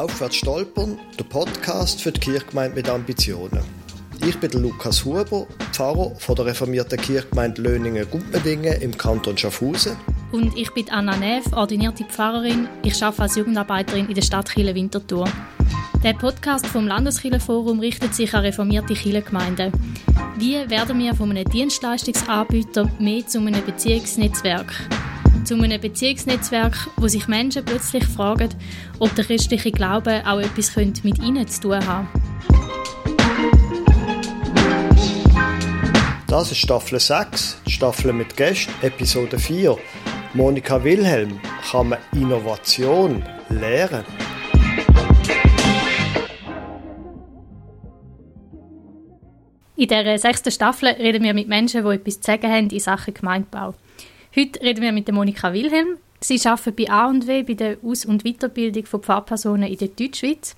Aufwärts stolpern, der Podcast für die Kirchgemeinde mit Ambitionen. Ich bin Lukas Huber, Pfarrer von der reformierten Kirchgemeinde Löningen-Gumpendingen im Kanton Schaffhausen. Und ich bin Anna Neff, ordinierte Pfarrerin. Ich arbeite als Jugendarbeiterin in der Stadt Chile Winterthur. Der Podcast vom Landeskirchenforum richtet sich an reformierte Kirchengemeinden. Wie werden wir von einem Dienstleistungsanbieter mehr zu einem Beziehungsnetzwerk? Zu einem Beziehungsnetzwerk, wo sich Menschen plötzlich fragen, ob der christliche Glaube auch etwas mit ihnen zu tun haben Das ist Staffel 6, Staffel mit Gästen, Episode 4. Monika Wilhelm, kann man Innovation lernen? In der sechsten Staffel reden wir mit Menschen, die etwas zu sagen haben in Sachen Gemeindebau. Heute reden wir mit Monika Wilhelm. Sie arbeitet bei A&W bei der Aus- und Weiterbildung von Pfarrpersonen in der Deutschschweiz.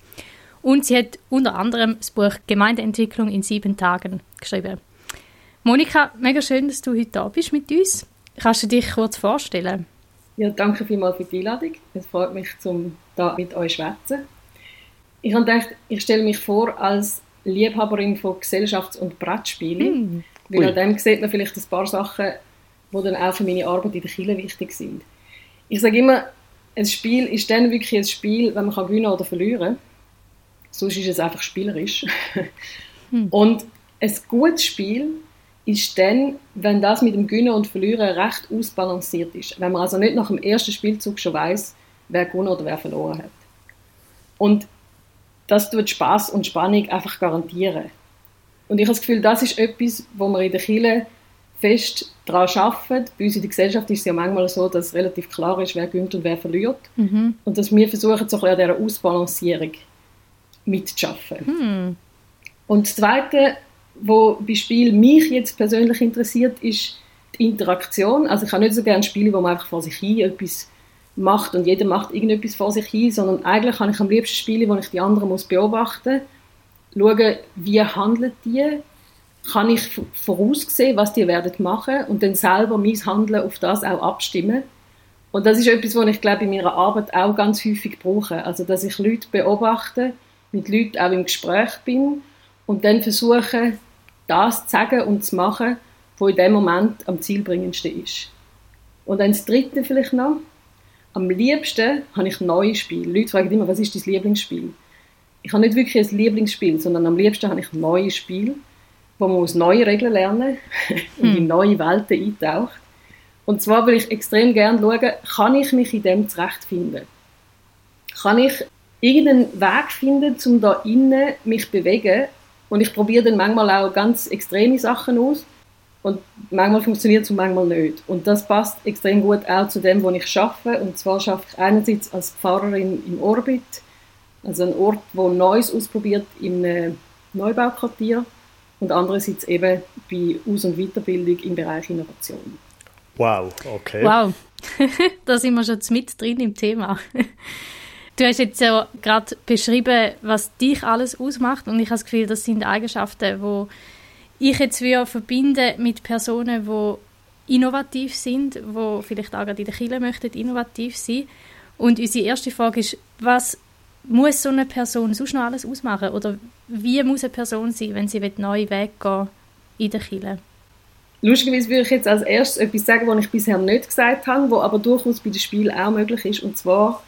Und sie hat unter anderem das Buch Gemeindeentwicklung in sieben Tagen geschrieben. Monika, mega schön, dass du heute da bist mit uns. Kannst du dich kurz vorstellen? Ja, danke vielmals für die Einladung. Es freut mich, zum da mit euch zu schwätzen. Ich habe gedacht, ich stelle mich vor als Liebhaberin von Gesellschafts- und Brettspielen. Mm. Weil an dem sieht man vielleicht ein paar Sachen, die dann auch für meine Arbeit in der Kirche wichtig sind. Ich sage immer, ein Spiel ist dann wirklich ein Spiel, wenn man kann gewinnen oder verlieren kann. Sonst ist es einfach spielerisch. hm. Und ein gutes Spiel ist dann, wenn das mit dem Gewinnen und Verlieren recht ausbalanciert ist. Wenn man also nicht nach dem ersten Spielzug schon weiß, wer gewonnen oder wer verloren hat. Und das tut Spaß und Spannung einfach garantieren. Und ich habe das Gefühl, das ist etwas, wo wir in der Kirche fest daran arbeiten. Bei uns in der Gesellschaft ist es ja manchmal so, dass relativ klar ist, wer gewinnt und wer verliert. Mhm. Und dass wir versuchen, so ein an dieser Ausbalancierung mitzuschaffen. Mhm. Und das Zweite, was bei Spiel mich jetzt persönlich interessiert, ist die Interaktion. Also ich habe nicht so gerne Spiele, wo man einfach vor sich hin etwas macht und jeder macht irgendetwas vor sich hin, sondern eigentlich habe ich am liebsten Spiele, wo ich die anderen muss beobachten muss, schauen, wie handelt die, kann ich voraussehen, was die werden machen und dann selber mein Handeln auf das auch abstimmen. Und das ist etwas, was ich glaube in meiner Arbeit auch ganz häufig brauche. Also dass ich Leute beobachte, mit Leuten auch im Gespräch bin und dann versuche, das zu sagen und zu machen, was in dem Moment am zielbringendsten ist. Und dann das Dritte vielleicht noch. Am liebsten habe ich neue Spiele. Leute fragen immer, was ist dein Lieblingsspiel? Ich habe nicht wirklich ein Lieblingsspiel, sondern am liebsten habe ich neue Spiele wo man aus neue Regeln lernen und hm. in neue Welten eintaucht. Und zwar will ich extrem gerne schauen, kann ich mich in dem zurechtfinden? Kann ich irgendeinen Weg finden, um da innen mich zu bewegen? Und ich probiere dann manchmal auch ganz extreme Sachen aus. Und manchmal funktioniert es und manchmal nicht. Und das passt extrem gut auch zu dem, wo ich schaffe. Und zwar schaffe ich einerseits als Pfarrerin im Orbit, also ein Ort, wo Neues ausprobiert im Neubauquartier und andererseits eben bei Aus- und Weiterbildung im Bereich Innovation. Wow, okay. Wow, da sind wir schon mit drin im Thema. Du hast jetzt ja gerade beschrieben, was dich alles ausmacht und ich habe das Gefühl, das sind Eigenschaften, wo ich jetzt wieder verbinde mit Personen, die innovativ sind, wo vielleicht auch gerade in der Kirche möchten innovativ sein. Und unsere erste Frage ist, was muss so eine Person sonst noch alles ausmachen? Oder wie muss eine Person sein, wenn sie neue Wege gehen in der Kirche? Lustigerweise würde ich jetzt als erstes etwas sagen, was ich bisher nicht gesagt habe, was aber durchaus bei dem Spiel auch möglich ist. Und zwar,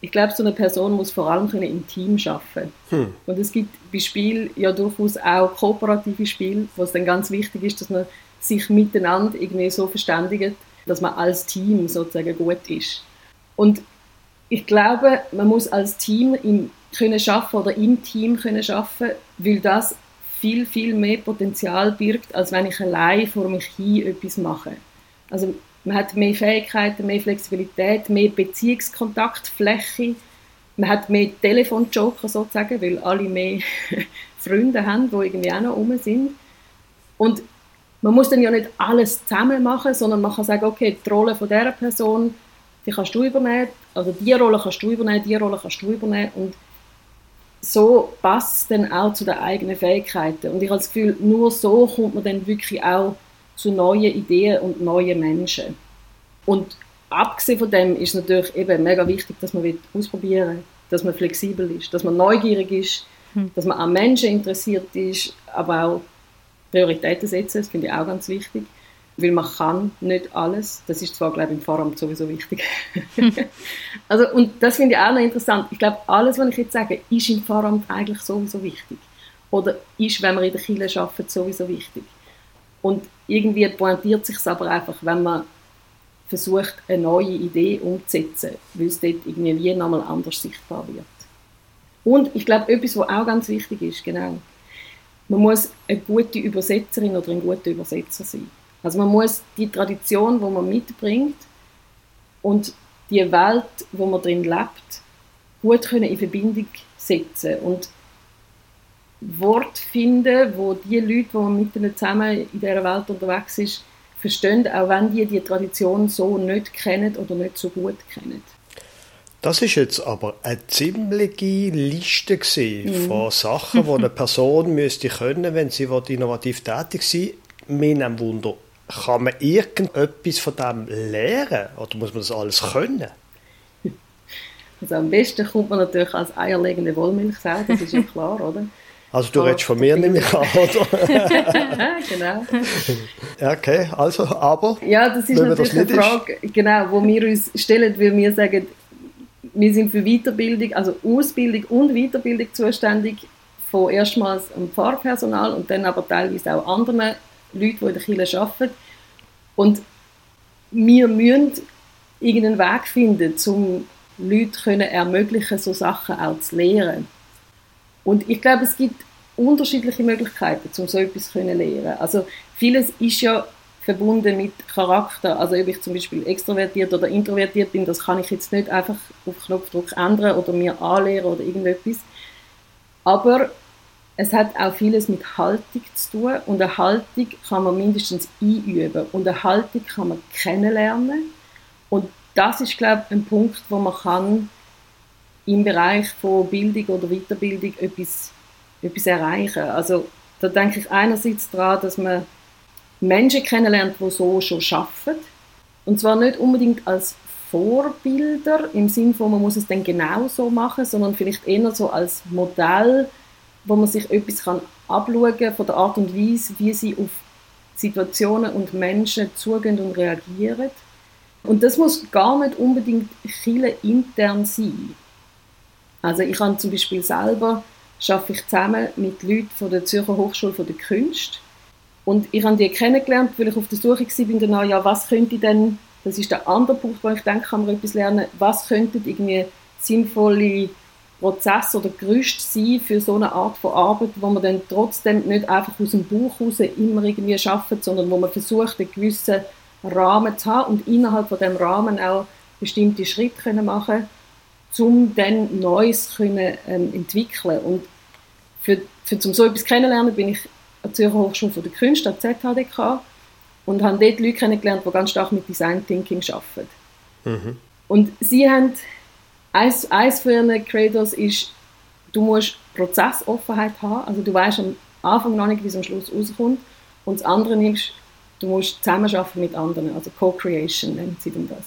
ich glaube, so eine Person muss vor allem im Team arbeiten hm. Und es gibt bei Spiel ja durchaus auch kooperative Spiele, wo es dann ganz wichtig ist, dass man sich miteinander irgendwie so verständigt, dass man als Team sozusagen gut ist. Und ich glaube, man muss als Team im können schaffen oder im Team können schaffen, weil das viel viel mehr Potenzial birgt, als wenn ich allein vor mich hin etwas mache. Also man hat mehr Fähigkeiten, mehr Flexibilität, mehr Beziehungskontaktfläche, man hat mehr Telefonjoker sozusagen, weil alle mehr Freunde haben, die irgendwie auch noch rum sind. Und man muss dann ja nicht alles zusammen machen, sondern man kann sagen, okay, die Rolle von dieser Person die kannst du übernehmen, also die Rolle kannst du übernehmen, die Rolle kannst du übernehmen und so passt es dann auch zu den eigenen Fähigkeiten. Und ich habe das Gefühl, nur so kommt man dann wirklich auch zu neuen Ideen und neuen Menschen. Und abgesehen von dem ist es natürlich eben mega wichtig, dass man ausprobieren dass man flexibel ist, dass man neugierig ist, hm. dass man an Menschen interessiert ist, aber auch Prioritäten setzen, das finde ich auch ganz wichtig, weil man kann nicht alles, das ist zwar, glaube ich, im Forum sowieso wichtig. also, und das finde ich auch noch interessant. Ich glaube, alles, was ich jetzt sage, ist im Forum eigentlich sowieso wichtig. Oder ist, wenn man in der Kirche arbeitet, sowieso wichtig. Und irgendwie pointiert sich es aber einfach, wenn man versucht, eine neue Idee umzusetzen, weil es dort irgendwie wie nochmal anders sichtbar wird. Und ich glaube, etwas, was auch ganz wichtig ist, genau, man muss eine gute Übersetzerin oder ein guter Übersetzer sein. Also man muss die Tradition, die man mitbringt und die Welt, wo man drin lebt, gut können in Verbindung setzen und Wort finden, wo die Leute, die man mit ihnen zusammen in dieser Welt unterwegs ist, verstehen, auch wenn die die Tradition so nicht kennen oder nicht so gut kennen. Das ist jetzt aber eine ziemliche Liste mhm. von Sachen, die eine Person müsste können, wenn sie innovativ tätig sein will. Mir Wunder, kann man irgendetwas von dem lernen oder muss man das alles können? Also am besten kommt man natürlich als eierlegende Wollmilchsau, das ist ja klar, oder? Also du redest von mir nämlich an, oder? genau. Okay, also, aber... Ja, das ist natürlich das eine Frage, ist. genau, wo wir uns stellen, weil wir sagen, wir sind für Weiterbildung, also Ausbildung und Weiterbildung zuständig, von erstmals dem Pfarrpersonal und dann aber teilweise auch anderen Leuten, die in der Kirche arbeiten. Und wir müssen irgendeinen Weg finden, um Leuten ermöglichen, so Sachen auch zu lehren. Und ich glaube, es gibt unterschiedliche Möglichkeiten, um so etwas zu lernen. Also vieles ist ja verbunden mit Charakter. Also ob ich zum Beispiel extrovertiert oder introvertiert bin, das kann ich jetzt nicht einfach auf Knopfdruck ändern oder mir anlehren oder irgendetwas. Aber es hat auch vieles mit Haltung zu tun und eine Haltung kann man mindestens einüben und eine Haltung kann man kennenlernen und das ist glaube ich ein Punkt, wo man kann im Bereich von Bildung oder Weiterbildung etwas, etwas erreichen. Also da denke ich einerseits daran, dass man Menschen kennenlernt, die so schon arbeiten. Und zwar nicht unbedingt als Vorbilder, im Sinne von, man muss es dann genau so machen, sondern vielleicht eher so als Modell, wo man sich etwas kann abschauen kann von der Art und Weise, wie sie auf Situationen und Menschen zugehen und reagieren. Und das muss gar nicht unbedingt Chile intern sein. Also ich habe zum Beispiel selber, arbeite ich zusammen mit Leuten von der Zürcher Hochschule der Künste und ich habe die kennengelernt, weil ich auf der Suche war, danach, ja, was könnte denn, das ist der andere Punkt, wo ich denke, kann man etwas lernen, was könnten irgendwie sinnvolle Prozesse oder Gerüste sein für so eine Art von Arbeit, wo man dann trotzdem nicht einfach aus dem Buch raus immer irgendwie arbeitet, sondern wo man versucht, einen gewissen Rahmen zu haben und innerhalb von dem Rahmen auch bestimmte Schritte machen können um dann Neues können, ähm, entwickeln Und für, für zum so etwas kennenlernen bin ich an der Zürcher Hochschule der Künste, an der ZHDK, und habe dort Leute kennengelernt, die ganz stark mit Design Thinking arbeiten. Mhm. Und sie haben, eins, eins für ihre Creators ist, du musst Prozessoffenheit haben, also du weißt am Anfang noch nicht, wie es am Schluss rauskommt. Und das andere ist, du musst zusammenarbeiten mit anderen, also Co-Creation nennt sie denn das.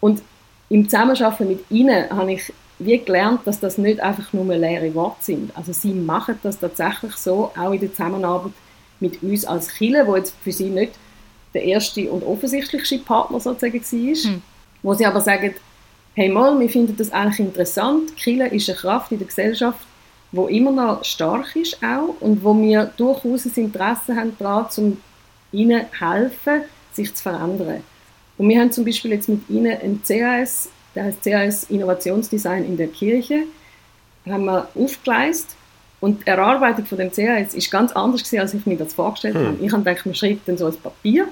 Und im Zusammenarbeiten mit ihnen habe ich wie gelernt, dass das nicht einfach nur leere Worte sind. Also sie machen das tatsächlich so, auch in der Zusammenarbeit mit uns als Chile, wo jetzt für sie nicht der erste und offensichtlichste Partner sozusagen war, hm. wo sie aber sagen, hey mal, wir finden das eigentlich interessant, Chile ist eine Kraft in der Gesellschaft, wo immer noch stark ist auch und wo wir durchaus ein Interesse haben daran, um ihnen helfen, sich zu verändern. Und wir haben zum Beispiel jetzt mit Ihnen ein CAS, der heißt CAS Innovationsdesign in der Kirche, haben wir aufgeleistet. Und die Erarbeitung von dem CAS ist ganz anders gewesen, als ich mir das vorgestellt hm. habe. Ich habe gedacht, man schreibt dann so ein Papier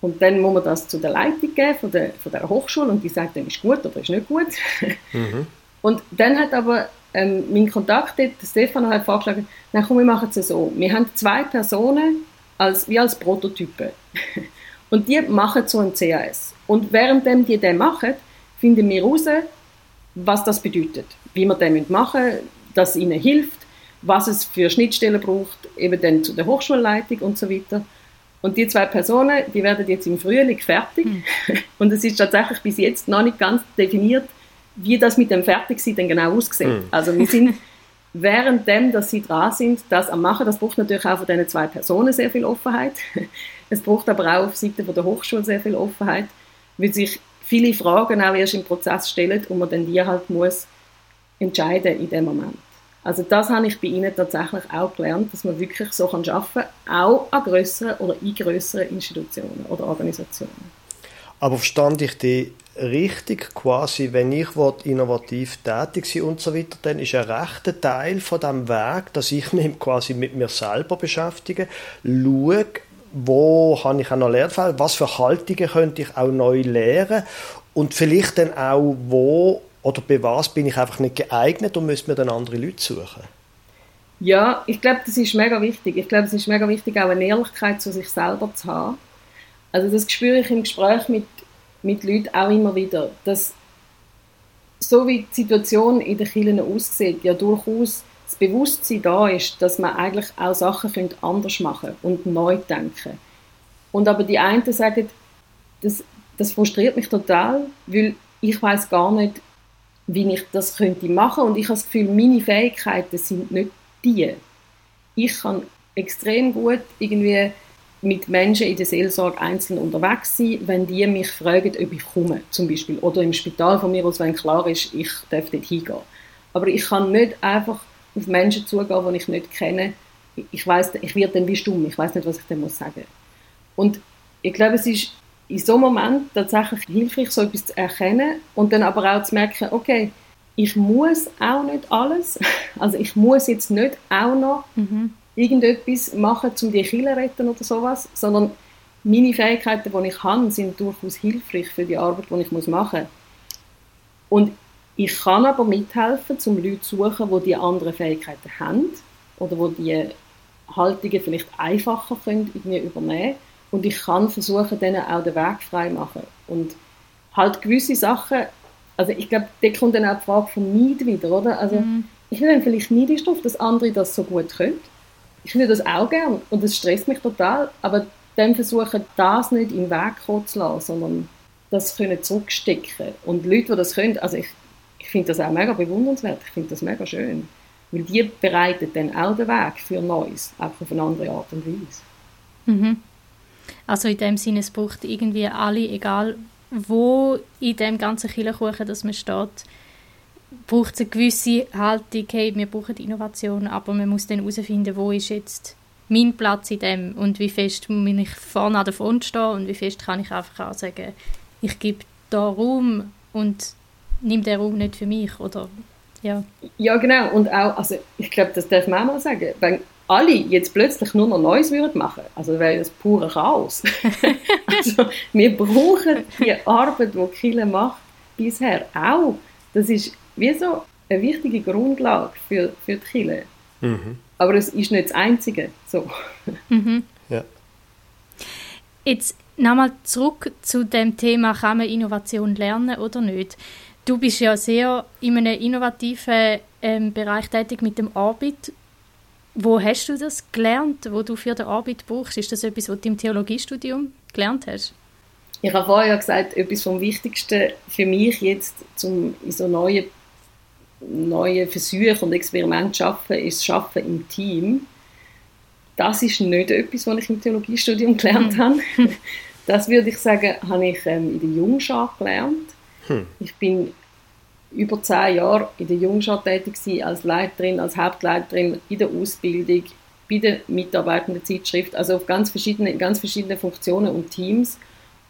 und dann muss man das zu der Leitung geben von der, von der Hochschule und die sagt dann, ist gut oder ist nicht gut. Mhm. Und dann hat aber ähm, mein Kontakt dort, Stefan, hat vorgeschlagen, na komm, wir machen es so. Wir haben zwei Personen als, wie als Prototypen. Und die machen so ein CAS. Und währenddem die den machen, finden wir heraus, was das bedeutet. Wie wir den machen müssen, dass es ihnen hilft, was es für Schnittstellen braucht, eben dann zu der Hochschulleitung und so weiter. Und die zwei Personen, die werden jetzt im Frühling fertig. Mhm. Und es ist tatsächlich bis jetzt noch nicht ganz definiert, wie das mit dem Fertigsein dann genau aussieht. Mm. Also wir sind währenddem, dass sie dran sind, das am machen, das braucht natürlich auch von diesen zwei Personen sehr viel Offenheit. Es braucht aber auch auf Seite der Hochschule sehr viel Offenheit, weil sich viele Fragen auch erst im Prozess stellen und man dann die halt muss entscheiden in dem Moment. Also das habe ich bei Ihnen tatsächlich auch gelernt, dass man wirklich so arbeiten kann, auch an grösseren oder in grösseren Institutionen oder Organisationen. Aber verstand ich die richtig quasi, wenn ich innovativ tätig sein und so weiter, dann ist ein rechter Teil von dem Weg, dass ich mich quasi mit mir selber beschäftige, schaue, wo habe ich auch noch Lernfälle, was für Haltungen könnte ich auch neu lernen und vielleicht dann auch, wo oder bei was bin ich einfach nicht geeignet und müsste mir dann andere Leute suchen. Ja, ich glaube, das ist mega wichtig. Ich glaube, es ist mega wichtig, auch eine Ehrlichkeit zu sich selber zu haben. Also das spüre ich im Gespräch mit, mit Leuten auch immer wieder, dass so wie die Situation in den Kirchen aussieht, ja durchaus das Bewusstsein da ist, dass man eigentlich auch Sachen anders machen und neu denken. Und aber die einen sagen, das, das frustriert mich total, weil ich weiß gar nicht, wie ich das könnte machen und ich habe das Gefühl, meine Fähigkeiten sind nicht die. Ich kann extrem gut irgendwie mit Menschen in der Seelsorge einzeln unterwegs sein, wenn die mich fragen, ob ich komme, zum Beispiel. Oder im Spital von mir aus, wenn klar ist, ich darf dort hingehen. Aber ich kann nicht einfach auf Menschen zugehen, die ich nicht kenne. Ich weiß, ich werde dann wie stumm, ich weiß nicht, was ich dann muss. Und ich glaube, es ist in so einem Moment tatsächlich hilfreich, so etwas zu erkennen und dann aber auch zu merken, okay, ich muss auch nicht alles, also ich muss jetzt nicht auch noch mhm. irgendetwas machen, um die Kinder retten oder sowas, sondern meine Fähigkeiten, die ich habe, sind durchaus hilfreich für die Arbeit, die ich machen muss. Und ich kann aber mithelfen, um Leute zu suchen, die die anderen Fähigkeiten haben oder die die Haltungen vielleicht einfacher können irgendwie übernehmen und ich kann versuchen, denen auch den Weg frei machen und halt gewisse Sachen, also ich glaube, da kommt dann auch die Frage vom Neid wieder, oder? Also mm. ich bin dann vielleicht neidisch darauf, dass andere das so gut können. Ich würde das auch gern und das stresst mich total, aber dann versuchen, das nicht im Weg zu lassen, sondern das können zurückstecken. Und Leute, die das können, also ich ich finde das auch mega bewundernswert, ich finde das mega schön. Weil die bereiten dann auch den Weg für Neues, auch auf eine andere Art und Weise. Mhm. Also in dem Sinne, es braucht irgendwie alle, egal wo in dem ganzen Kirchenkuchen, dass man steht, braucht es eine gewisse Haltung, hey, wir brauchen Innovation, aber man muss dann herausfinden, wo ist jetzt mein Platz in dem und wie fest muss ich vorne an der Front stehen und wie fest kann ich einfach auch sagen, ich gebe da Raum und nimm den Raum nicht für mich, oder? Ja, ja genau. Und auch, also ich glaube, das darf man auch mal sagen, wenn alle jetzt plötzlich nur noch Neues würden machen, also wäre das pure Chaos. also wir brauchen die Arbeit, die Kille macht, bisher auch. Das ist wie so eine wichtige Grundlage für, für die Kille. Mhm. Aber es ist nicht das Einzige. So. Mhm. Ja. Jetzt nochmal zurück zu dem Thema, kann man Innovation lernen oder nicht? Du bist ja sehr in einem innovativen ähm, Bereich tätig mit dem Arbeit. Wo hast du das gelernt, wo du für die Arbeit brauchst? Ist das etwas, was du im Theologiestudium gelernt hast? Ich habe vorher gesagt, etwas vom Wichtigsten für mich jetzt, um in so neue, neue Versuche und Experimente zu arbeiten, ist das Schaffen im Team. Das ist nicht etwas, was ich im Theologiestudium gelernt mhm. habe. Das würde ich sagen, habe ich ähm, in der Jungschar gelernt. Hm. Ich bin über zehn Jahre in der Jungschar tätig als Leiterin, als Hauptleiterin in der Ausbildung, bei der mitarbeitenden Zeitschrift, also auf ganz verschiedene, ganz verschiedene Funktionen und Teams.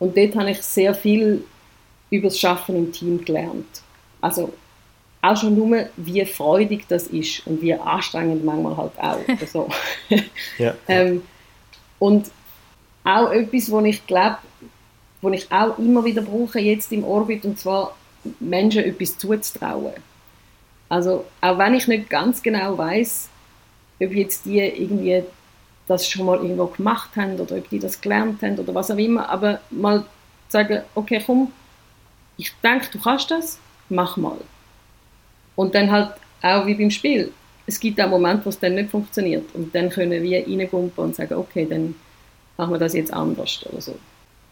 Und dort habe ich sehr viel über das Schaffen im Team gelernt. Also auch schon nur, wie freudig das ist und wie anstrengend manchmal halt auch. Also, ja. ähm, und auch etwas, wo ich glaube, wo ich auch immer wieder brauche jetzt im Orbit, und zwar Menschen etwas zuzutrauen. Also auch wenn ich nicht ganz genau weiß, ob jetzt die irgendwie das schon mal irgendwo gemacht haben oder ob die das gelernt haben oder was auch immer, aber mal sagen, okay, komm, ich denke, du kannst das, mach mal. Und dann halt auch wie beim Spiel. Es gibt auch Momente, wo es dann nicht funktioniert und dann können wir reingumpen und sagen, okay, dann machen wir das jetzt anders oder so.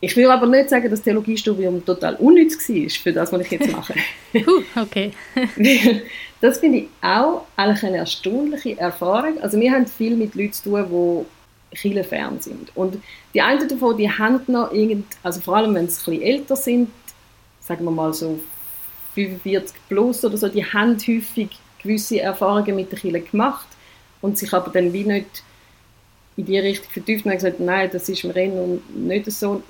Ich will aber nicht sagen, dass das Theologiestudium total unnütz war für das, was ich jetzt mache. uh, okay. das finde ich auch eigentlich eine erstaunliche Erfahrung. Also wir haben viel mit Leuten zu tun, die kirchenfern sind. Und die einen davon, die haben noch irgend, also vor allem wenn sie ein bisschen älter sind, sagen wir mal so 45 plus oder so, die haben häufig gewisse Erfahrungen mit der Kirche gemacht und sich aber dann wie nicht in die Richtung vertieft und haben gesagt, nein, das ist mir nicht so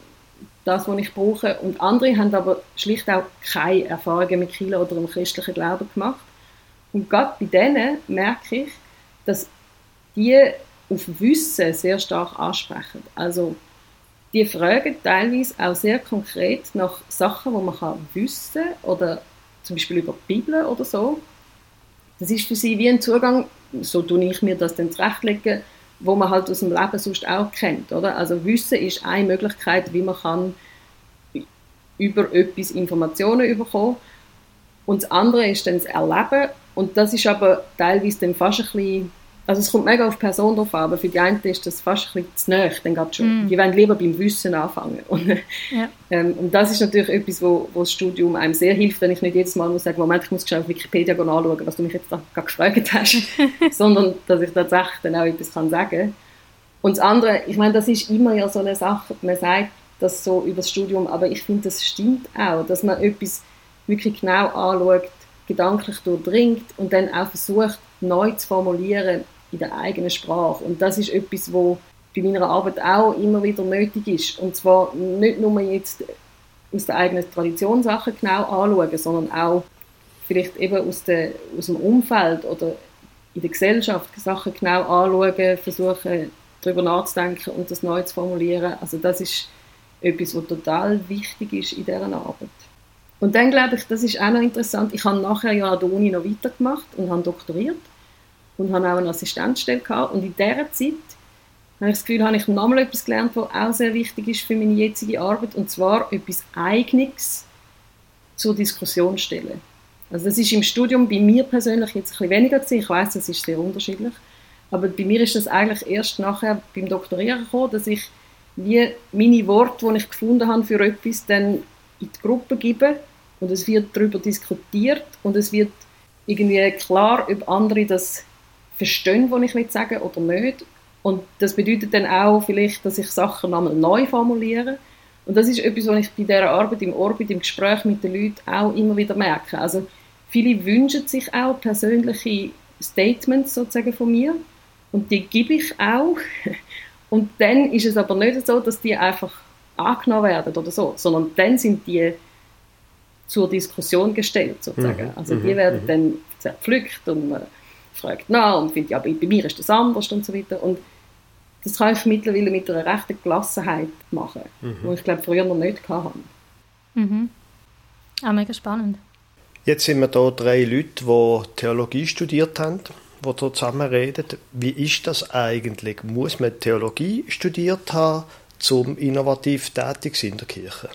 das, was ich brauche. Und andere haben aber schlicht auch keine Erfahrungen mit Kirche oder dem christlichen Glauben gemacht. Und gerade bei denen merke ich, dass die auf Wissen sehr stark ansprechen. Also die fragen teilweise auch sehr konkret nach Sachen, die man wissen kann oder zum Beispiel über die Bibel oder so. Das ist für sie wie ein Zugang, so tue ich mir das dann zurechtlegen, wo man halt aus dem Leben sonst auch kennt. Oder? Also Wissen ist eine Möglichkeit, wie man kann über etwas Informationen bekommen und das andere ist dann das Erleben und das ist aber teilweise dann fast ein bisschen also es kommt mega auf die Person drauf an, aber für die einen ist das fast ein bisschen zu nahe, dann schon. Mm. Die wollen lieber beim Wissen anfangen. Und, ja. ähm, und das ist natürlich etwas, wo, wo das Studium einem sehr hilft, wenn ich nicht jedes Mal muss sagen, Moment, ich muss schnell auf Wikipedia anschauen, was du mich jetzt da gerade gefragt hast, sondern dass ich tatsächlich dann auch etwas kann sagen Und das andere, ich meine, das ist immer ja so eine Sache, man sagt das so über das Studium, aber ich finde, das stimmt auch, dass man etwas wirklich genau anschaut, gedanklich durchdringt und dann auch versucht, neu zu formulieren, in der eigenen Sprache. Und das ist etwas, wo bei meiner Arbeit auch immer wieder nötig ist. Und zwar nicht nur jetzt aus der eigenen Tradition Sachen genau anschauen, sondern auch vielleicht eben aus, der, aus dem Umfeld oder in der Gesellschaft Sachen genau anschauen, versuchen darüber nachzudenken und das neu zu formulieren. Also das ist etwas, was total wichtig ist in dieser Arbeit. Und dann glaube ich, das ist auch noch interessant, ich habe nachher ja an der Uni noch weitergemacht und habe doktoriert und habe auch eine Assistenzstelle gehabt. Und in dieser Zeit habe ich das Gefühl, habe ich nochmal etwas gelernt, was auch sehr wichtig ist für meine jetzige Arbeit, und zwar etwas Eigenes zur Diskussion stellen. Also das ist im Studium bei mir persönlich jetzt ein bisschen weniger gewesen. Ich weiß, das ist sehr unterschiedlich. Aber bei mir ist das eigentlich erst nachher beim Doktorieren gekommen, dass ich wie meine Worte, die ich gefunden habe für etwas, dann in die Gruppe gebe und es wird darüber diskutiert und es wird irgendwie klar, ob andere das verstehen, was ich will sagen oder nicht. Und das bedeutet dann auch vielleicht, dass ich Sachen nochmal neu formuliere. Und das ist etwas, was ich bei dieser Arbeit im Orbit, im Gespräch mit den Leuten auch immer wieder merke. Also viele wünschen sich auch persönliche Statements sozusagen von mir und die gebe ich auch. Und dann ist es aber nicht so, dass die einfach angenommen werden oder so, sondern dann sind die zur Diskussion gestellt sozusagen. Mhm. Also die mhm. werden mhm. dann zerpflückt und man fragt nach und findet, ja, bei, bei mir ist das anders und so weiter. Und das kann ich mittlerweile mit einer rechten Gelassenheit machen, mhm. wo ich glaube früher noch nicht hatte. Mhm. Auch mega spannend. Jetzt sind wir hier drei Leute, die Theologie studiert haben, die hier zusammen reden. Wie ist das eigentlich? Muss man Theologie studiert haben, um innovativ tätig zu sein in der Kirche?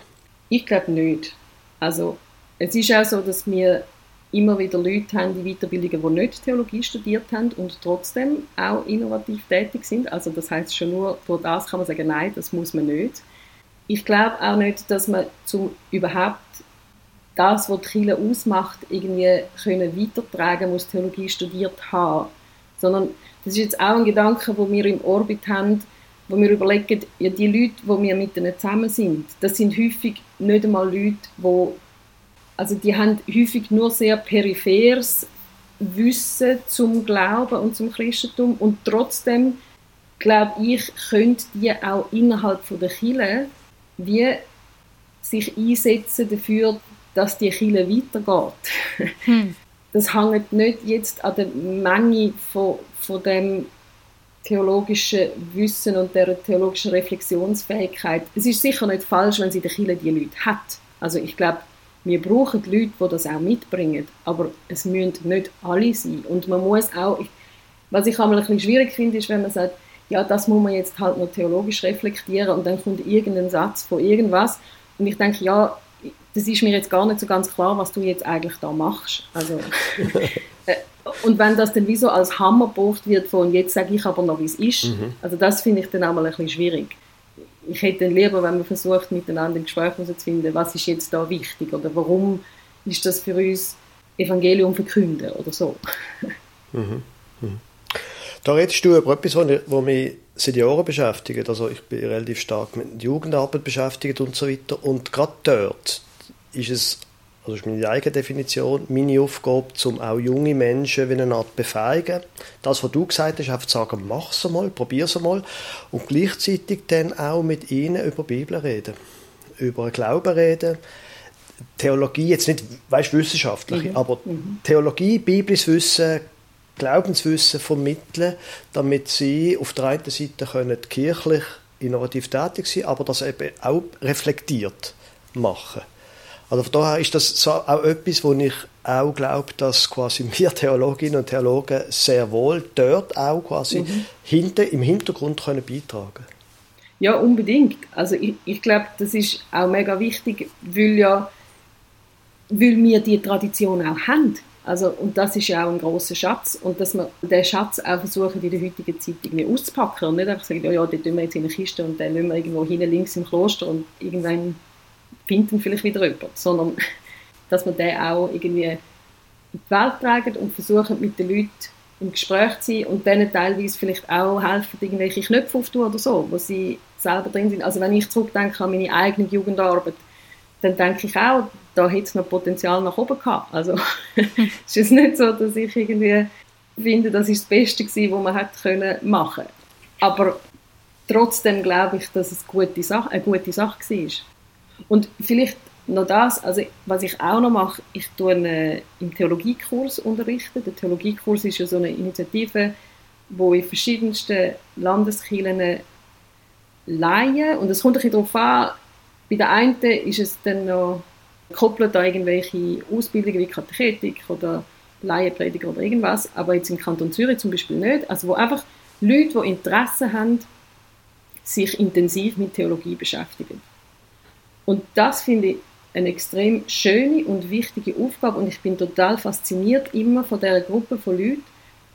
Ich glaube nicht. Also es ist auch so, dass wir immer wieder Leute haben die Weiterbildungen, die nicht Theologie studiert haben und trotzdem auch innovativ tätig sind. Also das heißt schon nur durch das kann man sagen, nein, das muss man nicht. Ich glaube auch nicht, dass man zum überhaupt das, was die Kirche ausmacht, irgendwie können weitertragen muss, Theologie studiert haben. Sondern das ist jetzt auch ein Gedanke, wo wir im Orbit haben, wo wir überlegen, ja, die Leute, die wir mit ihnen zusammen sind, das sind häufig nicht einmal Leute, die also die haben häufig nur sehr peripheres Wissen zum Glauben und zum Christentum und trotzdem glaube ich, können die auch innerhalb von der Kirche wie sich einsetzen dafür, dass die Kirche weitergeht. Hm. Das hängt nicht jetzt an der Menge von, von dem theologischen Wissen und der theologischen Reflexionsfähigkeit. Es ist sicher nicht falsch, wenn sie der Kirche die Leute hat. Also ich glaube, wir brauchen Leute, die das auch mitbringen, aber es müssen nicht alle sein. Und man muss auch, was ich einmal ein bisschen schwierig finde, ist, wenn man sagt, ja, das muss man jetzt halt noch theologisch reflektieren und dann kommt irgendein Satz von irgendwas und ich denke, ja, das ist mir jetzt gar nicht so ganz klar, was du jetzt eigentlich da machst. Also, äh, und wenn das dann wie so als Hammer gebraucht wird von jetzt sage ich aber noch, wie es ist, mhm. also das finde ich dann auch mal ein bisschen schwierig. Ich hätte lieber, wenn man versucht, miteinander im Gespräch zu finden, was ist jetzt da wichtig oder warum ist das für uns Evangelium verkünden oder so. Mhm. Mhm. Da redest du über etwas, was mich seit Jahren beschäftigt. Also ich bin relativ stark mit Jugendarbeit beschäftigt und so weiter. Und gerade dort ist es, also ist meine eigene Definition, meine Aufgabe, um auch junge Menschen wie eine Art befähigen. Das, was du gesagt hast, einfach zu sagen, mach es mal, probier es mal. Und gleichzeitig dann auch mit ihnen über Bibel reden. Über Glauben reden. Theologie, jetzt nicht, weißt wissenschaftlich, mhm. aber mhm. Theologie, biblisches Wissen, Glaubenswissen vermitteln, damit sie auf der einen Seite können kirchlich innovativ tätig sein aber das eben auch reflektiert machen. Also von daher ist das so auch etwas, wo ich auch glaube, dass quasi wir Theologinnen und Theologen sehr wohl dort auch quasi mhm. hinten, im Hintergrund können beitragen Ja, unbedingt. Also ich, ich glaube, das ist auch mega wichtig, weil ja weil wir die Tradition auch haben. Also, und das ist ja auch ein großer Schatz. Und dass wir den Schatz auch versuchen, in der heutigen Zeit irgendwie auszupacken und nicht einfach sagen, ja, ja, den tun wir jetzt in eine Kiste und den lassen wir irgendwo hinten links im Kloster und irgendwann finden vielleicht wieder jemand. Sondern, dass wir den auch irgendwie in die Welt tragen und versuchen, mit den Leuten im Gespräch zu sein und denen teilweise vielleicht auch helfen, irgendwelche Knöpfe aufzutun oder so, wo sie selber drin sind. Also wenn ich zurückdenke an meine eigene Jugendarbeit, dann denke ich auch, da hätte es noch Potenzial nach oben gehabt. Also es ist nicht so, dass ich irgendwie finde, das ist das Beste gewesen, was man hätte können. Aber trotzdem glaube ich, dass es eine gute Sache, eine gute Sache war. Und vielleicht noch das, also was ich auch noch mache, ich tue einen, im Theologiekurs unterrichten. Der Theologiekurs ist ja so eine Initiative, wo in verschiedensten Landeskirchen Laien, und es kommt ein bisschen darauf an, bei der einen ist es dann noch gekoppelt an irgendwelche Ausbildungen wie Katechetik oder Laienprediger oder irgendwas, aber jetzt im Kanton Zürich zum Beispiel nicht. Also wo einfach Leute, die Interesse haben, sich intensiv mit Theologie beschäftigen. Und das finde ich eine extrem schöne und wichtige Aufgabe und ich bin total fasziniert immer von der Gruppe von Leuten,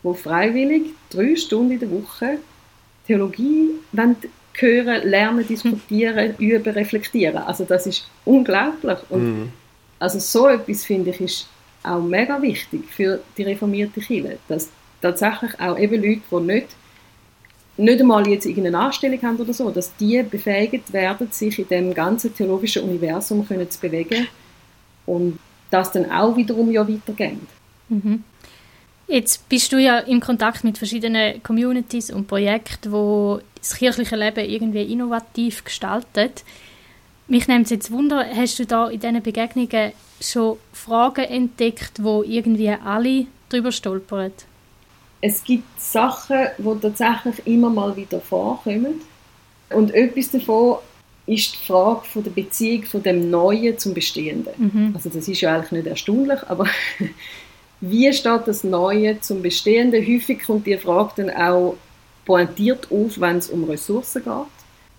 die freiwillig drei Stunden in der Woche Theologie hören, lernen, diskutieren, üben, reflektieren. Also das ist unglaublich. Und mhm. also so etwas, finde ich, ist auch mega wichtig für die reformierte Kirche, dass tatsächlich auch eben Leute, die nicht, nicht einmal jetzt irgendeine Anstellung haben oder so, dass die befähigt werden, sich in dem ganzen theologischen Universum können zu bewegen und das dann auch wiederum ja weitergeht. Mhm. Jetzt bist du ja in Kontakt mit verschiedenen Communities und Projekten, wo das kirchliche Leben irgendwie innovativ gestaltet. Mich nimmt es jetzt Wunder, hast du da in diesen Begegnungen schon Fragen entdeckt, wo irgendwie alle drüber stolpern? Es gibt Sachen, die tatsächlich immer mal wieder vorkommen. Und etwas davon ist die Frage von der Beziehung von dem Neuen zum Bestehenden. Mhm. Also das ist ja eigentlich nicht erstaunlich, aber wie steht das Neue zum Bestehenden? Häufig kommt die Frage dann auch pointiert auf, wenn es um Ressourcen geht.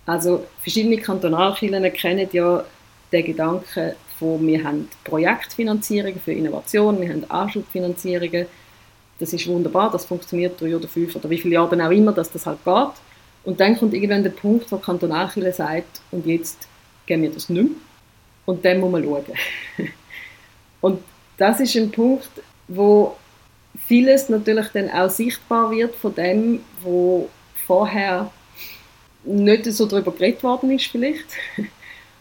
Also verschiedene Kantonalkirchen kennen ja den Gedanken von, wir haben Projektfinanzierungen für Innovation, wir haben Anschubfinanzierungen. Das ist wunderbar, das funktioniert drei oder fünf oder wie viele Jahre auch immer, dass das halt geht. Und dann kommt irgendwann der Punkt, wo die Kantonalkirche sagt, und jetzt gehen wir das nicht mehr. Und dann muss man schauen. und das ist ein Punkt, wo vieles natürlich dann auch sichtbar wird von dem, wo vorher nicht so darüber geredet worden ist vielleicht.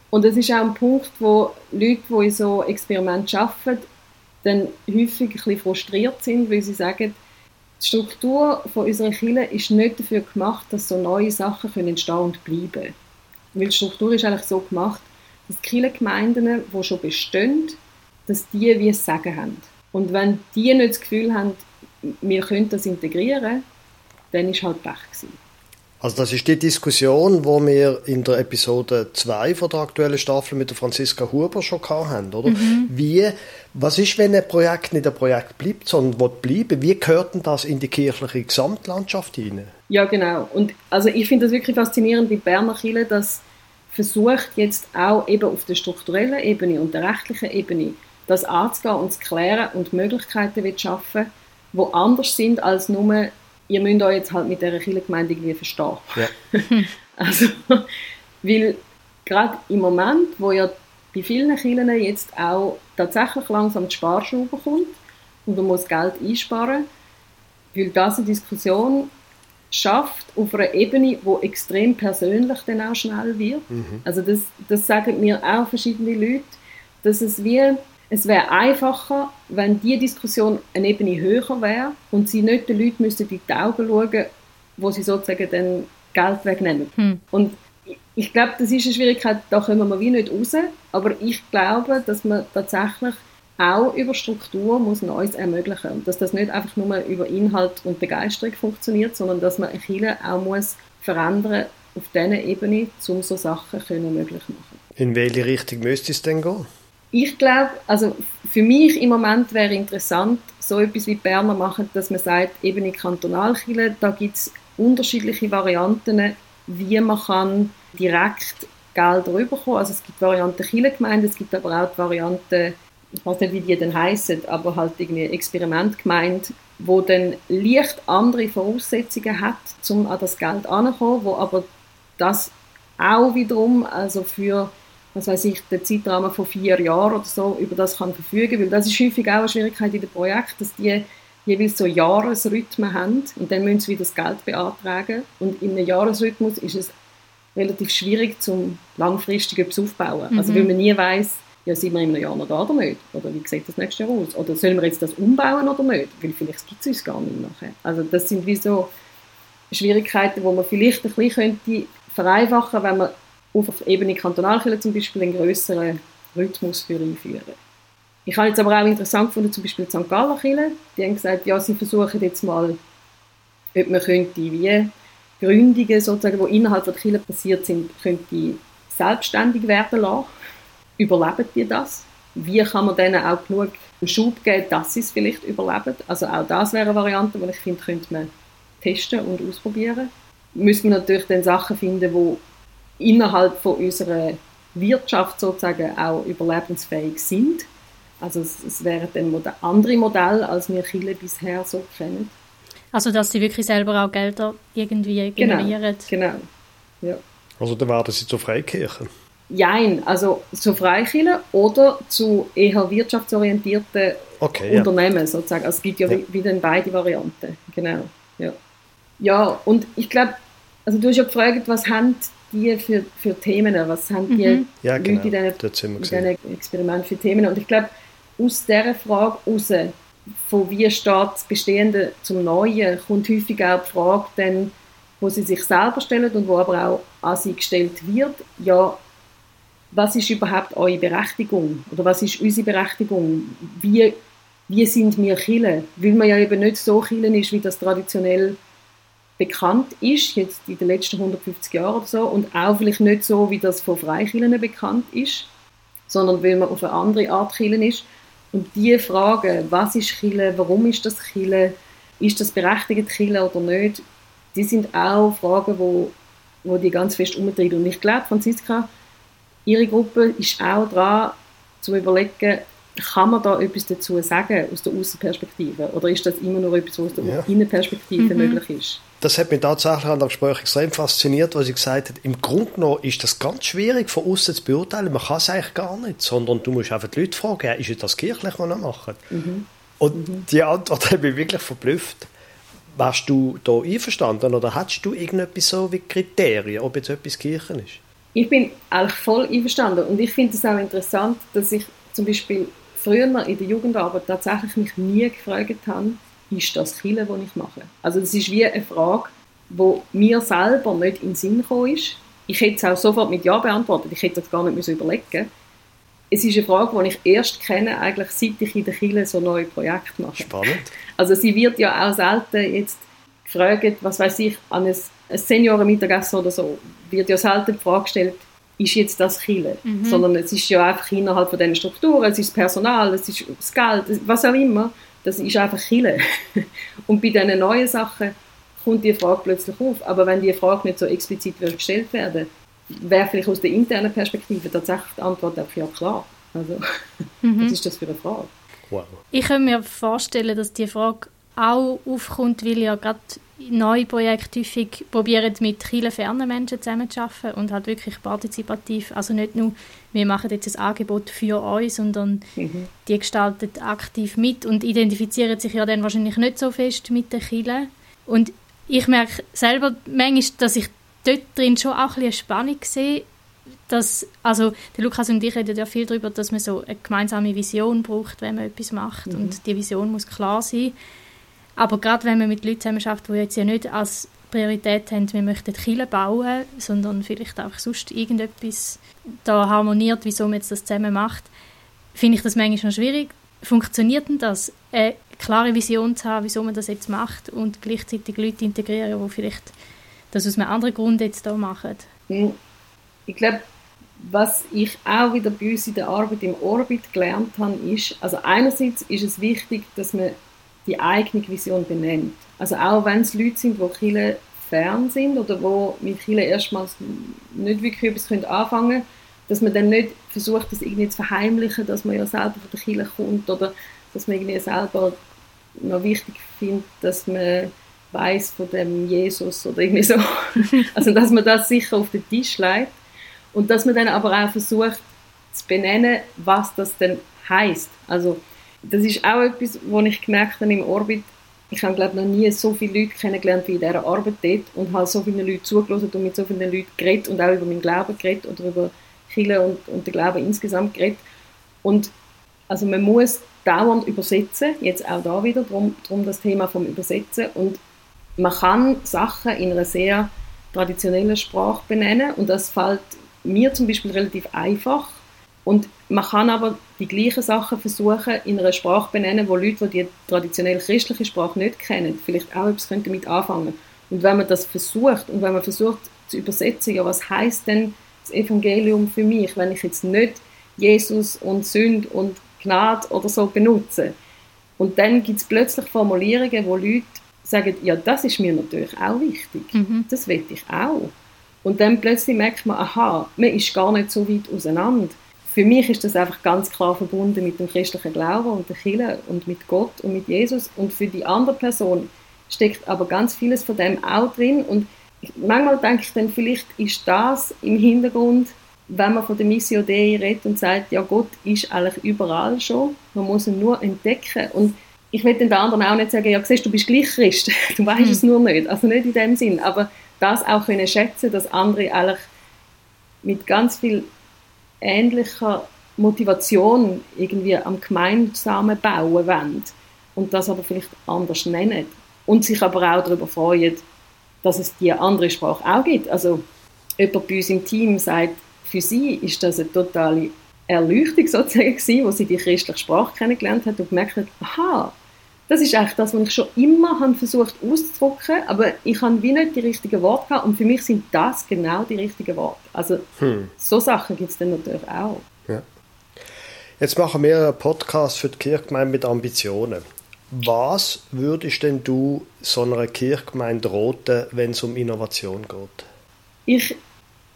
Und es ist auch ein Punkt, wo Leute, die in so Experimenten arbeiten, dann häufig ein bisschen frustriert sind, weil sie sagen, die Struktur von unserer Kirche ist nicht dafür gemacht, dass so neue Sachen können entstehen und bleiben. Weil die Struktur ist eigentlich so gemacht, dass die Kirchengemeinden, die schon bestehen, dass die wie es Sagen haben. Und wenn die nicht das Gefühl haben, wir können das integrieren, dann ist halt Pech gewesen. Also das ist die Diskussion, wo wir in der Episode 2 von der aktuellen Staffel mit der Franziska Huber schon haben, oder? Mhm. Wie, was ist, wenn ein Projekt nicht ein Projekt bleibt, sondern will bleiben? Wie gehört denn das in die kirchliche Gesamtlandschaft hinein? Ja, genau. Und also ich finde das wirklich faszinierend, wie Berner Kirche das versucht jetzt auch eben auf der strukturellen Ebene und der rechtlichen Ebene das anzugehen und zu klären und Möglichkeiten zu schaffen, die anders sind als nur, ihr müsst euch jetzt halt mit dieser Kirchengemeinde irgendwie verstehen. Ja. also, Weil gerade im Moment, wo ja bei vielen Kindern jetzt auch tatsächlich langsam die Sparschraube kommt und man muss Geld einsparen, weil das eine Diskussion schafft auf einer Ebene, wo extrem persönlich dann auch schnell wird. Mhm. Also das, das sagen mir auch verschiedene Leute, dass es wie es wäre einfacher, wenn die Diskussion eine Ebene höher wäre und sie nicht den Leuten müssten in die Augen schauen, wo sie sozusagen dann Geld wegnehmen. Hm. Und ich glaube, das ist eine Schwierigkeit, da kommen wir wie nicht raus, aber ich glaube, dass man tatsächlich auch über Struktur muss Neues ermöglichen und dass das nicht einfach nur über Inhalt und Begeisterung funktioniert, sondern dass man Chile auch muss verändern auf dieser Ebene, um so Sachen können möglich machen. In welche Richtung müsste es denn gehen? Ich glaube, also für mich im Moment wäre interessant, so etwas wie Berner machen, dass man sagt, eben in Kantonalkirche, da gibt es unterschiedliche Varianten, wie man kann direkt Geld rüberkommen. Also es gibt Varianten Kirchengemeinde, es gibt aber auch die Variante, ich weiß nicht, wie die denn heißen, aber halt irgendwie Experimentgemeinde, wo dann leicht andere Voraussetzungen hat, um an das Geld anzukommen, wo aber das auch wiederum also für was weiß ich, den Zeitrahmen von vier Jahren oder so über das kann verfügen, weil das ist häufig auch eine Schwierigkeit in den Projekten, dass die jeweils so Jahresrhythmen haben und dann müssen sie wieder das Geld beantragen und in einem Jahresrhythmus ist es relativ schwierig, zum langfristig etwas aufzubauen. Mhm. Also weil man nie weiß, ja, sind wir in einem Jahr noch da oder nicht? Oder wie sieht das nächste Jahr aus? Oder sollen wir jetzt das umbauen oder nicht? Weil vielleicht gibt es uns gar nicht nachher. Also das sind wie so Schwierigkeiten, wo man vielleicht ein bisschen könnte vereinfachen, wenn man auf Ebene Kantonalkirche zum Beispiel einen größeren Rhythmus für einführen. Ich habe jetzt aber auch interessant gefunden, zum Beispiel St. Galler Kirche, die haben gesagt, ja, sie versuchen jetzt mal, ob man könnte wie Gründungen sozusagen, die innerhalb der Kirche passiert sind, könnte selbstständig werden lassen. Überleben die das? Wie kann man denen auch genug Schub geben, dass sie es vielleicht überleben? Also auch das wäre eine Variante, die ich finde, könnte man testen und ausprobieren. Müssen wir natürlich dann Sachen finden, die innerhalb von unserer Wirtschaft sozusagen auch überlebensfähig sind. Also es, es wären dann Mod andere Modelle, als wir Chile bisher so kennen. Also dass sie wirklich selber auch Gelder irgendwie genau, generieren. Genau, genau. Ja. Also dann werden sie zu Freikirchen? Jein, also zu Freikirchen oder zu eher wirtschaftsorientierten okay, Unternehmen ja. sozusagen. Also es gibt ja, ja. wieder beide Varianten, genau. Ja, ja und ich glaube, also du hast ja gefragt, was haben die für, für Themen, was haben die mhm. ja, genau. Leute in diesen Experimenten für Themen. Und ich glaube, aus dieser Frage heraus, von wie steht das Bestehende zum Neuen, kommt häufig auch die Frage, dann, wo sie sich selber stellen und wo aber auch an sie gestellt wird, ja, was ist überhaupt eure Berechtigung? Oder was ist unsere Berechtigung? Wie, wie sind wir Chile? Weil man ja eben nicht so Chile ist, wie das traditionell bekannt ist, jetzt in den letzten 150 Jahren oder so, und auch vielleicht nicht so, wie das von Freikirchen bekannt ist, sondern weil man auf eine andere Art Kirchen ist. Und die Frage, was ist Chile, warum ist das Chile, ist das berechtigt Chile oder nicht, die sind auch Fragen, wo, wo die ganz fest umtreiben. Und ich glaube, Franziska, ihre Gruppe ist auch dran, zu überlegen, kann man da etwas dazu sagen aus der Außenperspektive? Oder ist das immer nur etwas, was aus der ja. Innenperspektive mhm. möglich ist? Das hat mich tatsächlich an der Gespräch extrem fasziniert, weil sie gesagt hat, im Grunde genommen ist das ganz schwierig von außen zu beurteilen. Man kann es eigentlich gar nicht, sondern du musst einfach die Leute fragen, ist das kirchlich, was sie machen? Mhm. Und mhm. die Antwort hat mich wirklich verblüfft. Warst du da einverstanden oder hast du irgendetwas so wie Kriterien, ob jetzt etwas Kirchen ist? Ich bin eigentlich voll einverstanden und ich finde es auch interessant, dass ich zum Beispiel früher in der Jugendarbeit tatsächlich mich nie gefragt habe, ist das Chile, das ich mache? Also das ist wie eine Frage, wo mir selber nicht in den Sinn gekommen ist. Ich hätte es auch sofort mit Ja beantwortet, ich hätte das gar nicht überlegen Es ist eine Frage, die ich erst kenne, eigentlich seit ich in der Chile so neue Projekte mache. Spannend. Also sie wird ja auch selten jetzt gefragt, was weiß ich, an ein, ein Seniorenmittagessen oder so, wird ja selten die Frage gestellt, ist jetzt das Chile, mhm. sondern es ist ja einfach innerhalb von diesen Strukturen, es ist das Personal, es ist das Geld, was auch immer, das ist einfach Chile. Und bei diesen neuen Sachen kommt die Frage plötzlich auf, aber wenn die Frage nicht so explizit gestellt werden wäre vielleicht aus der internen Perspektive tatsächlich die Antwort einfach ja klar. Also, mhm. was ist das für eine Frage? Wow. Ich kann mir vorstellen, dass die Frage auch aufkommt, weil ja gerade neue Projekte häufig probieren, mit vielen fernen Menschen zusammenzuarbeiten und halt wirklich partizipativ, also nicht nur, wir machen jetzt ein Angebot für euch, sondern mhm. die gestalten aktiv mit und identifizieren sich ja dann wahrscheinlich nicht so fest mit den Kirchen. Und ich merke selber manchmal, dass ich dort drin schon auch ein eine Spannung sehe, dass, also der Lukas und ich reden ja viel darüber, dass man so eine gemeinsame Vision braucht, wenn man etwas macht mhm. und die Vision muss klar sein. Aber gerade wenn man mit Leuten zusammenarbeitet, die jetzt ja nicht als Priorität haben, wir möchten Kinder bauen, sondern vielleicht auch sonst irgendetwas da harmoniert, wieso man jetzt das zusammen macht, finde ich das manchmal schon schwierig. Funktioniert denn das, eine klare Vision zu haben, wieso man das jetzt macht und gleichzeitig Leute integrieren, die vielleicht das aus einem anderen Grund jetzt da machen? Hm. Ich glaube, was ich auch wieder bei uns in der Arbeit im Orbit gelernt habe, ist, also einerseits ist es wichtig, dass man die eigene Vision benennt. Also auch wenn es Leute sind, die Chile fern sind oder wo mit Chile erstmals nicht wirklich etwas anfangen können, dass man dann nicht versucht, das irgendwie zu verheimlichen, dass man ja selber von der Chile kommt oder dass man irgendwie selber noch wichtig findet, dass man weiß von dem Jesus oder irgendwie so. also dass man das sicher auf den Tisch legt und dass man dann aber auch versucht zu benennen, was das denn heißt. Also das ist auch etwas, was ich gemerkt habe im Orbit. Ich habe glaube noch nie so viele Leute kennengelernt wie in dieser Arbeit dort und habe so viele Leute zugelassen und mit so vielen Leuten geredet und auch über meinen Glauben geredet oder über Kirche und, und den Glauben insgesamt geredet. Und also man muss dauernd übersetzen, jetzt auch da wieder, darum, darum das Thema vom Übersetzen. Und man kann Sachen in einer sehr traditionellen Sprache benennen und das fällt mir zum Beispiel relativ einfach. Und man kann aber die gleichen Sachen versuchen, in einer Sprache benennen, wo Leute, die die traditionelle christliche Sprache nicht kennen, vielleicht auch etwas damit anfangen. Und wenn man das versucht und wenn man versucht zu übersetzen, ja, was heißt denn das Evangelium für mich, wenn ich jetzt nicht Jesus und Sünd und Gnade oder so benutze. Und dann gibt es plötzlich Formulierungen, wo Leute sagen, ja, das ist mir natürlich auch wichtig. Mhm. Das will ich auch. Und dann plötzlich merkt man, aha, man ist gar nicht so weit auseinander für mich ist das einfach ganz klar verbunden mit dem christlichen Glauben und der Kirche und mit Gott und mit Jesus. Und für die andere Person steckt aber ganz vieles von dem auch drin. Und manchmal denke ich dann, vielleicht ist das im Hintergrund, wenn man von der Mission Dei redet und sagt, ja, Gott ist eigentlich überall schon, man muss ihn nur entdecken. Und ich will den anderen auch nicht sagen, ja, siehst du, bist gleich Christ, du weißt hm. es nur nicht. Also nicht in dem Sinn, aber das auch können schätzen, dass andere eigentlich mit ganz viel ähnlicher Motivation irgendwie am gemeinsamen Bauen wollen und das aber vielleicht anders nennen und sich aber auch darüber freuen, dass es die andere Sprache auch gibt. Also jemand bei uns im Team sagt, für sie ist das eine totale Erleuchtung sozusagen gewesen, wo sie die christliche Sprache kennengelernt hat und gemerkt hat, aha, das ist eigentlich das, was ich schon immer habe versucht auszudrücken, aber ich habe wie nicht die richtigen Worte gehabt und für mich sind das genau die richtigen Worte. Also hm. so Sachen gibt es dann natürlich auch. Ja. Jetzt machen wir einen Podcast für die Kirchgemeinde mit Ambitionen. Was würdest denn du so einer Kirchgemeinde raten, wenn es um Innovation geht? Ich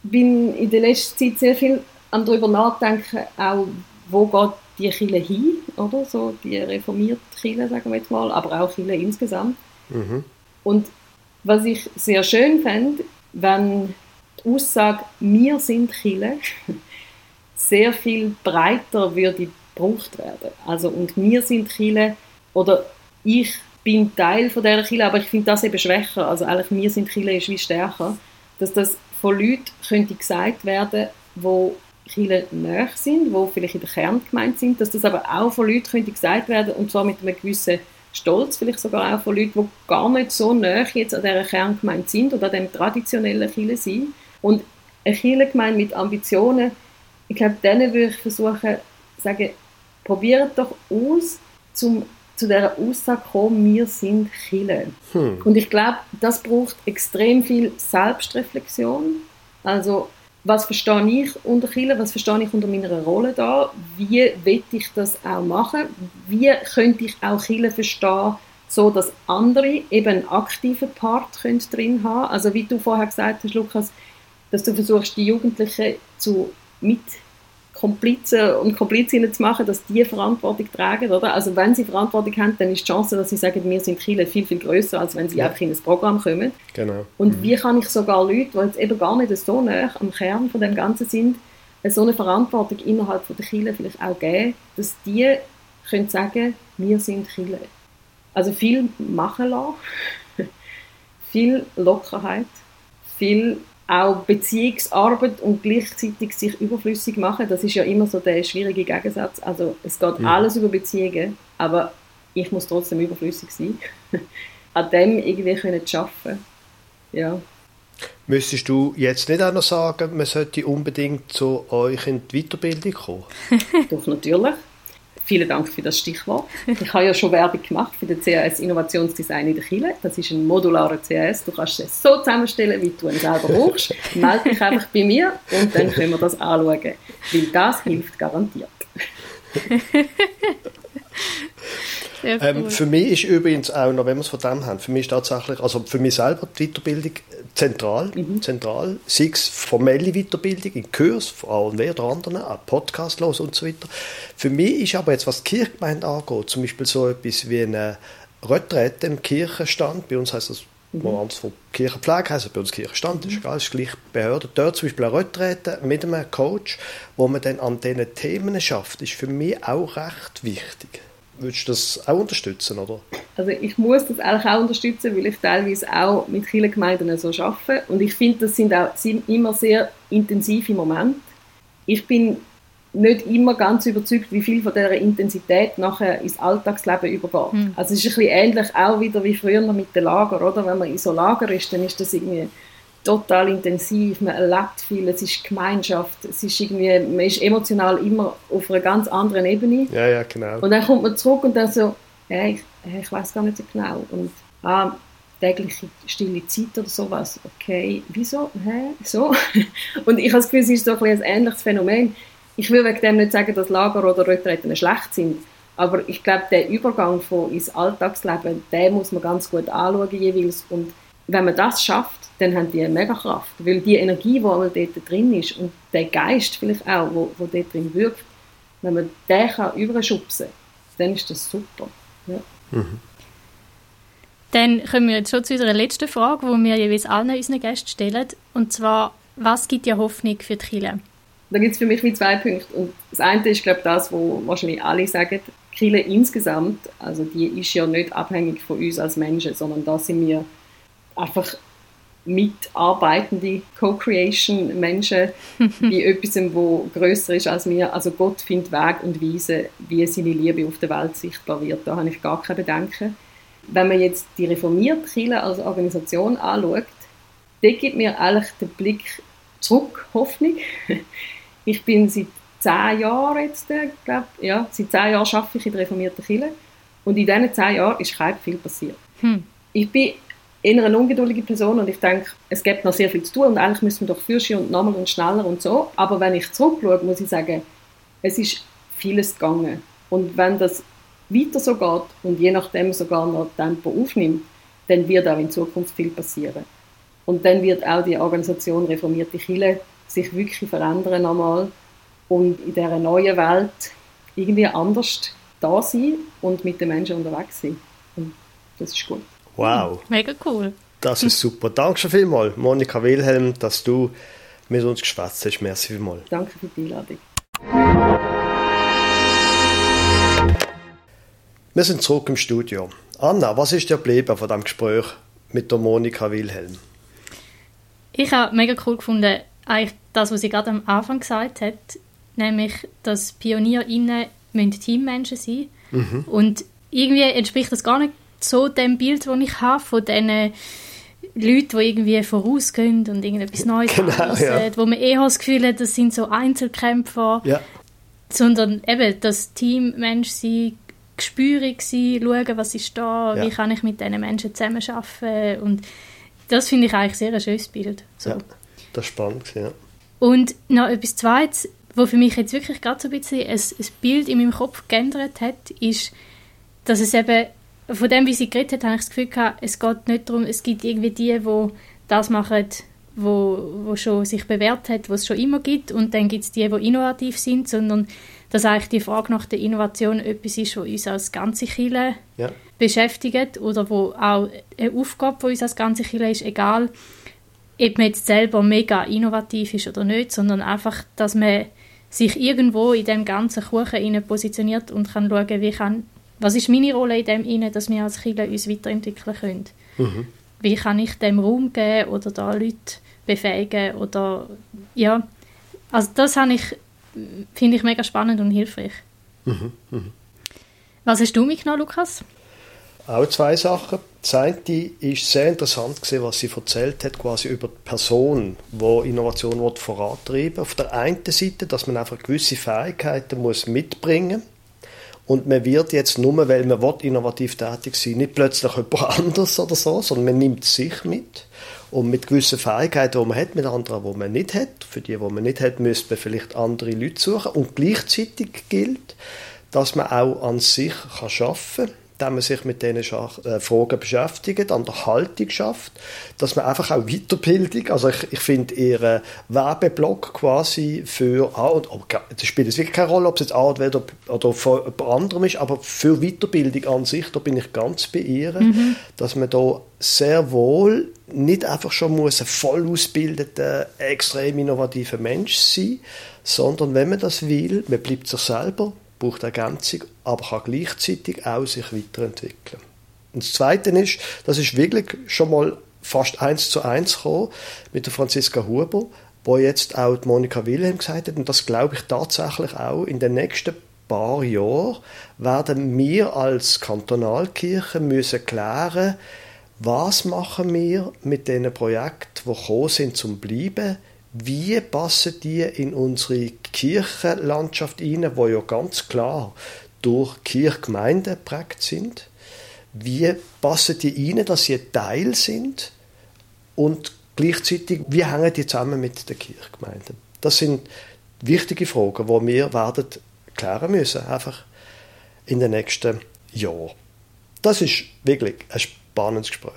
bin in der letzten Zeit sehr viel darüber nachdenken, auch wo geht die Kirche hin, oder? So die reformierte Kirche, sagen wir jetzt mal, aber auch Kirche insgesamt. Mhm. Und was ich sehr schön fände, wenn die Aussage «Wir sind Kirche» sehr viel breiter würde gebraucht werden. Also und «Wir sind Kirche» oder «Ich bin Teil von dieser Kirche», aber ich finde das eben schwächer. Also eigentlich «Wir sind Kirche» ist wie stärker. Dass das von Leuten könnte gesagt werden, wo Kirchen näher sind, die vielleicht in der Kerngemeinde sind, dass das aber auch von Leuten könnte gesagt werden und zwar mit einem gewissen Stolz, vielleicht sogar auch von Leuten, die gar nicht so näher jetzt an dieser Kerngemeinde sind oder an dem traditionellen Kirche sind. Und eine Kirchengemeinde mit Ambitionen, ich glaube, denen würde ich versuchen, sagen, probiert doch aus, zum zu dieser Aussage kommen, wir sind Chile. Hm. Und ich glaube, das braucht extrem viel Selbstreflexion. Also was verstehe ich unter Kirche, was verstehe ich unter meiner Rolle da, wie will ich das auch machen, wie könnte ich auch Kirche verstehen, so dass andere eben einen aktiven Part können drin haben? Also wie du vorher gesagt hast, Lukas, dass du versuchst, die Jugendlichen zu mit Komplizen und Komplizinnen zu machen, dass die Verantwortung tragen, oder? Also wenn sie Verantwortung haben, dann ist die Chance, dass sie sagen, wir sind Chile viel, viel größer, als wenn sie ja. einfach in ein Programm kommen. Genau. Und mhm. wie kann ich sogar Leute, die jetzt eben gar nicht so nah am Kern von dem Ganzen sind, so eine Verantwortung innerhalb von der Chile vielleicht auch geben, dass die können sagen, wir sind Chile. Also viel machen lassen, viel Lockerheit, viel auch Beziehungsarbeit und gleichzeitig sich überflüssig machen, das ist ja immer so der schwierige Gegensatz. Also es geht ja. alles über Beziehungen, aber ich muss trotzdem überflüssig sein. An dem irgendwie können arbeiten. Ja. Müsstest du jetzt nicht auch noch sagen, man sollte unbedingt zu euch in die Weiterbildung kommen? Doch, natürlich. Vielen Dank für das Stichwort. Ich habe ja schon Werbung gemacht für den CAS Innovationsdesign in der Chile. Das ist ein modularer CAS. Du kannst es so zusammenstellen, wie du ihn selber brauchst. Melde dich einfach bei mir und dann können wir das anschauen. Weil das hilft garantiert. Ähm, für mich ist übrigens auch noch, wenn wir es von dem haben, für mich ist tatsächlich, also für mich selber die Weiterbildung zentral, mhm. zentral, sei es formelle Weiterbildung in Kurs, von allen oder anderen, auch Podcast los und so weiter. Für mich ist aber jetzt, was die Kirchgemeinde angeht, zum Beispiel so etwas wie eine Retrette im Kirchenstand, bei uns heißt das mhm. anders von Kirchenpflege, heisst bei uns Kirchenstand, mhm. ist egal, ist gleich Behörde. Dort zum Beispiel eine Retrette mit einem Coach, wo man dann an diesen Themen schafft, ist für mich auch recht wichtig. Würdest du das auch unterstützen, oder? Also ich muss das eigentlich auch unterstützen, weil ich teilweise auch mit vielen Gemeinden so arbeite und ich finde, das sind auch sind immer sehr intensive Momente. Ich bin nicht immer ganz überzeugt, wie viel von dieser Intensität nachher ins Alltagsleben übergeht. Hm. Also es ist ein bisschen ähnlich auch wieder wie früher mit den Lager, oder? Wenn man in so Lager ist, dann ist das irgendwie total intensiv, man erlebt viel, es ist Gemeinschaft, es ist irgendwie, man ist emotional immer auf einer ganz anderen Ebene. Ja, ja, genau. Und dann kommt man zurück und dann so, hey, ich, ich weiß gar nicht so genau. Und ah, tägliche stille Zeit oder sowas, okay, wieso, hä, so? und ich habe das Gefühl, es ist so ein, ein ähnliches Phänomen. Ich will wegen dem nicht sagen, dass Lager oder Retreten schlecht sind, aber ich glaube, der Übergang von ins Alltagsleben, den muss man ganz gut anschauen jeweils und wenn man das schafft, dann haben die eine mega Kraft. Weil die Energie, die einmal dort drin ist und der Geist vielleicht auch, wo, wo dort drin wirkt, wenn man den kann überschubsen kann, dann ist das super. Ja. Mhm. Dann kommen wir jetzt schon zu unserer letzten Frage, die wir jeweils allen unseren Gästen stellen. Und zwar, was gibt dir Hoffnung für die Kirche? Da gibt es für mich zwei Punkte. Und das eine ist, glaube ich, das, wo wahrscheinlich alle sagen, die Kirche insgesamt, also die ist ja nicht abhängig von uns als Menschen, sondern da sind wir einfach mitarbeitende Co-Creation-Menschen bei etwas, wo größer ist als wir. Also Gott findet Weg und Weise, wie seine Liebe auf der Welt sichtbar wird. Da habe ich gar keine Bedenken. Wenn man jetzt die reformierte Kirche als Organisation anschaut, da gibt mir eigentlich der Blick zurück, Hoffnung. Ich bin seit zehn Jahren jetzt, äh, glaub, ja, seit zehn Jahren arbeite ich in der reformierten Kirche und in diesen zehn Jahren ist kein viel passiert. Hm. Ich bin eher eine ungeduldige Person und ich denke, es gibt noch sehr viel zu tun und eigentlich müssen wir doch fürschen und nochmal und schneller und so. Aber wenn ich zurückschaue, muss ich sagen, es ist vieles gegangen. Und wenn das weiter so geht und je nachdem sogar noch Tempo aufnimmt, dann wird auch in Zukunft viel passieren. Und dann wird auch die Organisation Reformierte Chile sich wirklich verändern einmal und in dieser neuen Welt irgendwie anders da sein und mit den Menschen unterwegs sein. Und das ist gut. Wow. Mega cool. Das ist super. Danke schon vielmals, Monika Wilhelm, dass du mit uns geschwätzt hast. Merci vielmals. Danke für die Einladung. Wir sind zurück im Studio. Anna, was ist dir geblieben von diesem Gespräch mit der Monika Wilhelm? Ich habe mega cool gefunden, eigentlich das, was sie gerade am Anfang gesagt hat, nämlich, dass PionierInnen Teammenschen sein müssen. Mhm. Und irgendwie entspricht das gar nicht so dem Bild, das ich habe von diesen Leuten, die irgendwie vorausgehen und irgendetwas Neues genau, ja. wo man eher das Gefühl hat, das sind so Einzelkämpfer, ja. sondern eben das Teammensch sein, gespürig sein, schauen, was ist da, ja. wie kann ich mit diesen Menschen zusammenarbeiten und das finde ich eigentlich sehr ein schönes Bild. So. Ja, das ist spannend, ja. Und noch etwas Zweites, was für mich jetzt wirklich gerade so ein bisschen ein, ein Bild in meinem Kopf geändert hat, ist, dass es eben von dem, wie sie geredet hat, habe ich das Gefühl gehabt, es geht nicht darum, es gibt irgendwie die, die das machen, wo, wo schon sich bewährt hat, was es schon immer gibt und dann gibt es die, die innovativ sind, sondern dass eigentlich die Frage nach der Innovation etwas ist, was uns als ganze Chile ja. beschäftigt oder wo auch eine Aufgabe, die uns als ganze Chile ist, egal ob man jetzt selber mega innovativ ist oder nicht, sondern einfach, dass man sich irgendwo in dem ganzen Kuchen positioniert und kann schauen, wie kann, was ist meine Rolle in dem inne, dass wir als Chile uns weiterentwickeln können. Mhm. Wie kann ich dem Raum geben oder da Leute befähigen oder ja, also das ich finde ich mega spannend und hilfreich. Mhm. Mhm. Was hast du mitgenommen, Lukas? Auch zwei Sachen. Das eine ist sehr interessant gewesen, was sie erzählt hat, quasi über die Person, die Innovation vorantreiben will. Auf der einen Seite, dass man einfach gewisse Fähigkeiten muss mitbringen und man wird jetzt nur, weil man will, innovativ tätig sein nicht plötzlich jemand anders oder so, sondern man nimmt sich mit. Und mit gewissen Fähigkeiten, die man hat, mit anderen, die man nicht hat. Für die, die man nicht hat, müsste man vielleicht andere Leute suchen. Und gleichzeitig gilt, dass man auch an sich arbeiten kann indem man sich mit diesen äh, Fragen beschäftigt, an der Haltung schafft, dass man einfach auch Weiterbildung, also ich, ich finde ihren Werbeblock quasi für, ah, und, das spielt es wirklich keine Rolle, ob es jetzt A oder, oder von jemand anderem ist, aber für Weiterbildung an sich, da bin ich ganz bei ihr, mhm. dass man da sehr wohl nicht einfach schon muss ein voll ausgebildeter, extrem innovativer Mensch sein, sondern wenn man das will, man bleibt sich selber, braucht Ergänzung, aber kann gleichzeitig auch sich weiterentwickeln. Und das Zweite ist, das ist wirklich schon mal fast eins zu eins gekommen mit der Franziska Huber, wo jetzt auch die Monika Wilhelm gesagt hat, und das glaube ich tatsächlich auch, in den nächsten paar Jahren werden wir als Kantonalkirche müssen klären, was machen wir mit den Projekten, die gekommen sind zum Bleiben, wie passen die in unsere Kirchenlandschaft hinein, wo ja ganz klar durch Kirchgemeinden geprägt sind? Wie passen die rein, dass sie Teil sind? Und gleichzeitig, wie hängen die zusammen mit den Kirchgemeinden? Das sind wichtige Fragen, die wir werden klären müssen, einfach in den nächsten Jahren. Das ist wirklich ein spannendes Gespräch.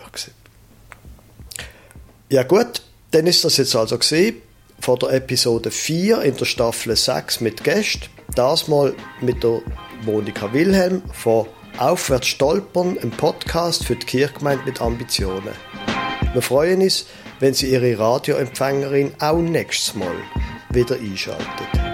Ja gut, dann ist das jetzt also gesehen von der Episode 4 in der Staffel 6 mit Gästen. Das mal mit der Monika Wilhelm von Aufwärts stolpern, ein Podcast für die Kirchgemeinde mit Ambitionen. Wir freuen uns, wenn Sie Ihre Radioempfängerin auch nächstes Mal wieder einschaltet.